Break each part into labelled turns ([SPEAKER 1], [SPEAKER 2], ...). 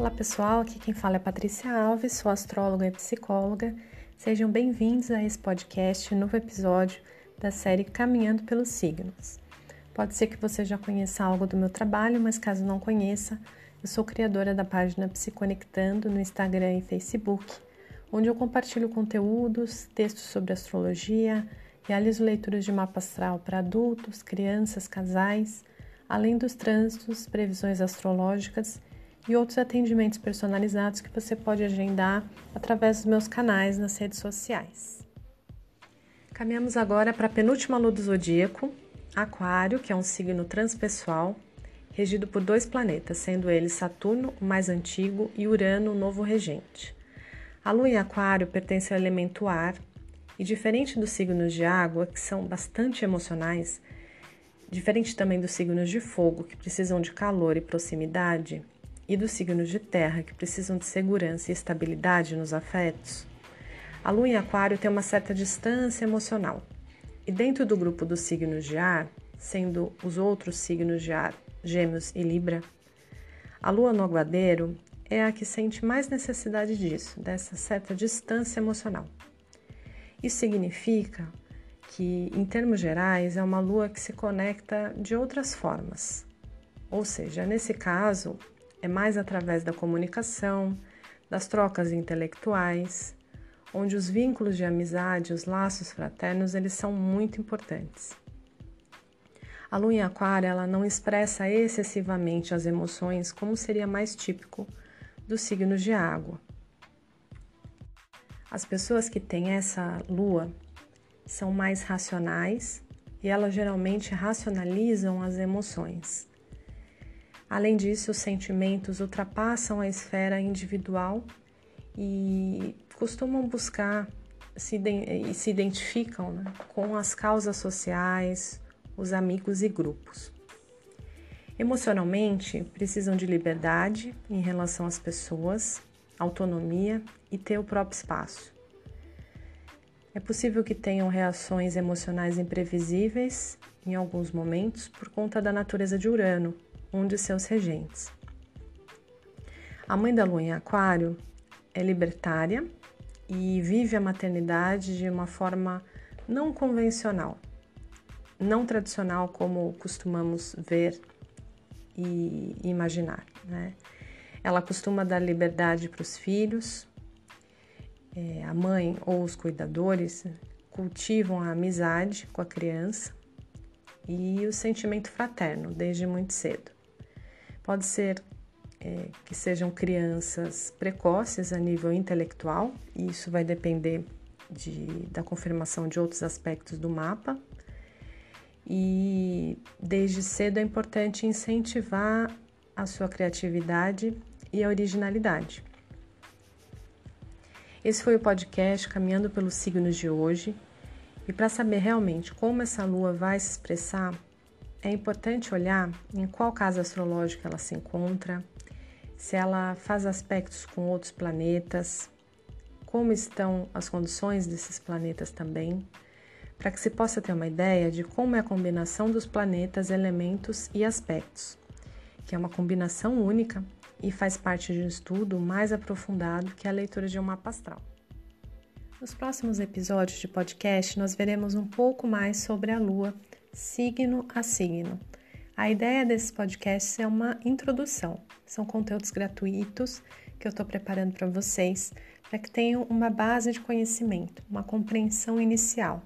[SPEAKER 1] Olá pessoal, aqui quem fala é Patrícia Alves, sou astróloga e psicóloga. Sejam bem-vindos a esse podcast, novo episódio da série Caminhando pelos Signos. Pode ser que você já conheça algo do meu trabalho, mas caso não conheça, eu sou criadora da página Psiconectando no Instagram e Facebook, onde eu compartilho conteúdos, textos sobre astrologia, realizo leituras de mapa astral para adultos, crianças, casais, além dos trânsitos, previsões astrológicas e outros atendimentos personalizados que você pode agendar através dos meus canais nas redes sociais. Caminhamos agora para a penúltima lua do zodíaco, Aquário, que é um signo transpessoal, regido por dois planetas, sendo eles Saturno, o mais antigo, e Urano, o novo regente. A lua em Aquário pertence ao elemento ar e, diferente dos signos de água, que são bastante emocionais, diferente também dos signos de fogo, que precisam de calor e proximidade, e dos signos de terra, que precisam de segurança e estabilidade nos afetos, a lua em Aquário tem uma certa distância emocional. E dentro do grupo dos signos de ar, sendo os outros signos de ar, Gêmeos e Libra, a lua no aguadeiro é a que sente mais necessidade disso, dessa certa distância emocional. Isso significa que, em termos gerais, é uma lua que se conecta de outras formas. Ou seja, nesse caso, é mais através da comunicação, das trocas intelectuais, onde os vínculos de amizade, os laços fraternos, eles são muito importantes. A lua em aquário, ela não expressa excessivamente as emoções como seria mais típico dos signos de água. As pessoas que têm essa lua são mais racionais e elas geralmente racionalizam as emoções. Além disso, os sentimentos ultrapassam a esfera individual e costumam buscar se, se identificam né, com as causas sociais, os amigos e grupos. Emocionalmente, precisam de liberdade em relação às pessoas, autonomia e ter o próprio espaço. É possível que tenham reações emocionais imprevisíveis em alguns momentos por conta da natureza de Urano, um de seus regentes. A mãe da lua em Aquário é libertária e vive a maternidade de uma forma não convencional, não tradicional como costumamos ver e imaginar. Né? Ela costuma dar liberdade para os filhos, é, a mãe ou os cuidadores cultivam a amizade com a criança e o sentimento fraterno desde muito cedo. Pode ser é, que sejam crianças precoces a nível intelectual, e isso vai depender de, da confirmação de outros aspectos do mapa. E desde cedo é importante incentivar a sua criatividade e a originalidade. Esse foi o podcast Caminhando pelos Signos de hoje. E para saber realmente como essa lua vai se expressar, é importante olhar em qual casa astrológica ela se encontra, se ela faz aspectos com outros planetas, como estão as condições desses planetas também, para que se possa ter uma ideia de como é a combinação dos planetas, elementos e aspectos, que é uma combinação única e faz parte de um estudo mais aprofundado que a leitura de um mapa astral. Nos próximos episódios de podcast, nós veremos um pouco mais sobre a Lua, signo a signo a ideia desses podcasts é uma introdução. São conteúdos gratuitos que eu estou preparando para vocês, para que tenham uma base de conhecimento, uma compreensão inicial.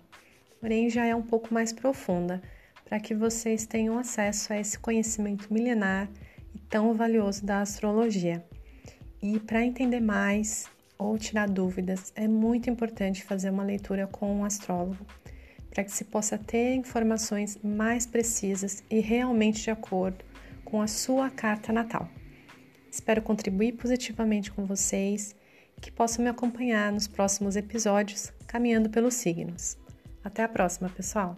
[SPEAKER 1] Porém, já é um pouco mais profunda, para que vocês tenham acesso a esse conhecimento milenar e tão valioso da astrologia. E para entender mais ou tirar dúvidas, é muito importante fazer uma leitura com um astrólogo para que se possa ter informações mais precisas e realmente de acordo com a sua carta natal. Espero contribuir positivamente com vocês que possam me acompanhar nos próximos episódios caminhando pelos signos. Até a próxima, pessoal!